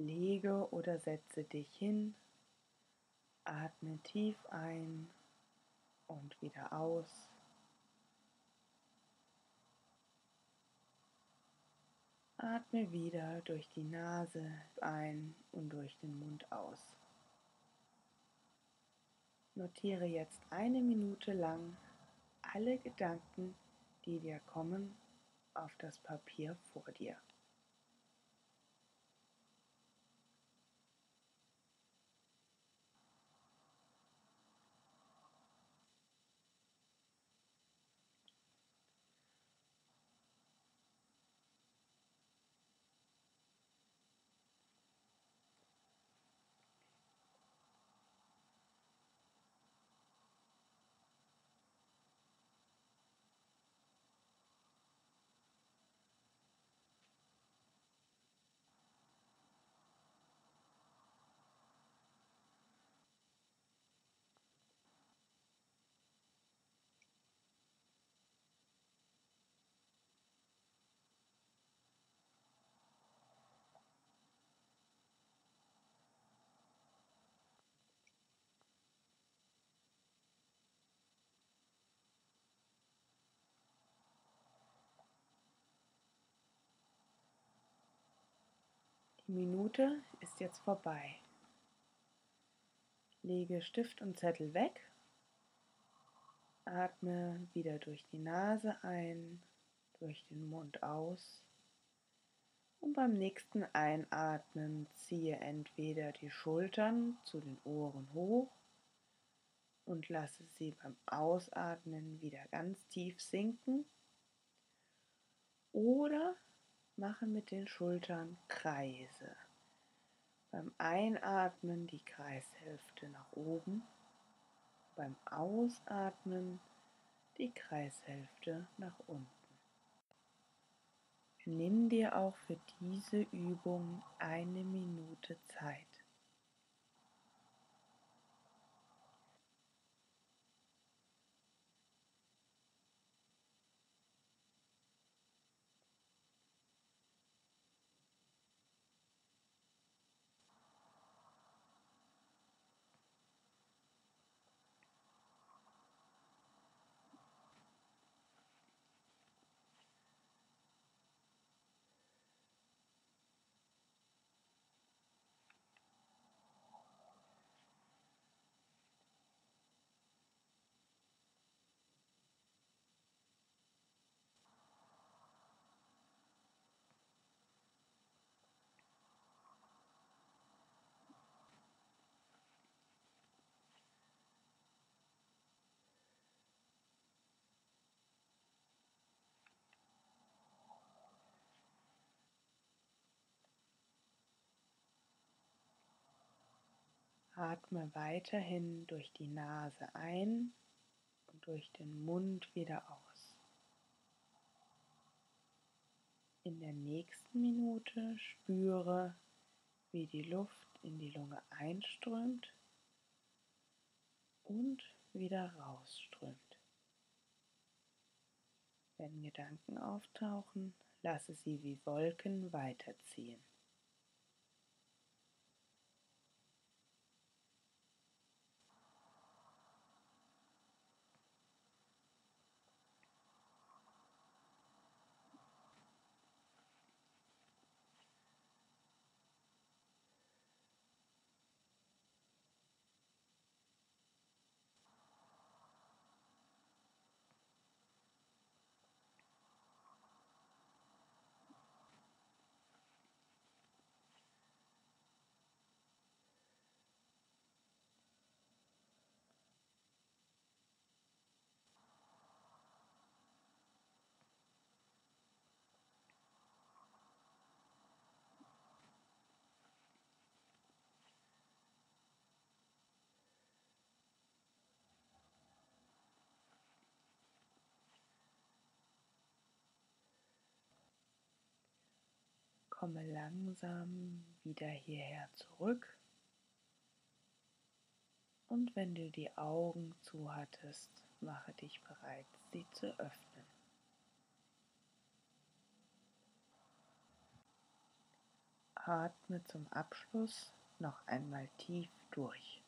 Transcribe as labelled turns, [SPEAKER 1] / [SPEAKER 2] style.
[SPEAKER 1] Lege oder setze dich hin, atme tief ein und wieder aus. Atme wieder durch die Nase ein und durch den Mund aus. Notiere jetzt eine Minute lang alle Gedanken, die dir kommen, auf das Papier vor dir. Minute ist jetzt vorbei. Lege Stift und Zettel weg. Atme wieder durch die Nase ein, durch den Mund aus. Und beim nächsten Einatmen ziehe entweder die Schultern zu den Ohren hoch und lasse sie beim Ausatmen wieder ganz tief sinken. Oder mache mit den Schultern Kreise. Beim Einatmen die Kreishälfte nach oben, beim Ausatmen die Kreishälfte nach unten. Nimm dir auch für diese Übung eine Minute Zeit. Atme weiterhin durch die Nase ein und durch den Mund wieder aus. In der nächsten Minute spüre, wie die Luft in die Lunge einströmt und wieder rausströmt. Wenn Gedanken auftauchen, lasse sie wie Wolken weiterziehen. Komme langsam wieder hierher zurück. Und wenn du die Augen zu hattest, mache dich bereit, sie zu öffnen. atme zum Abschluss noch einmal tief durch.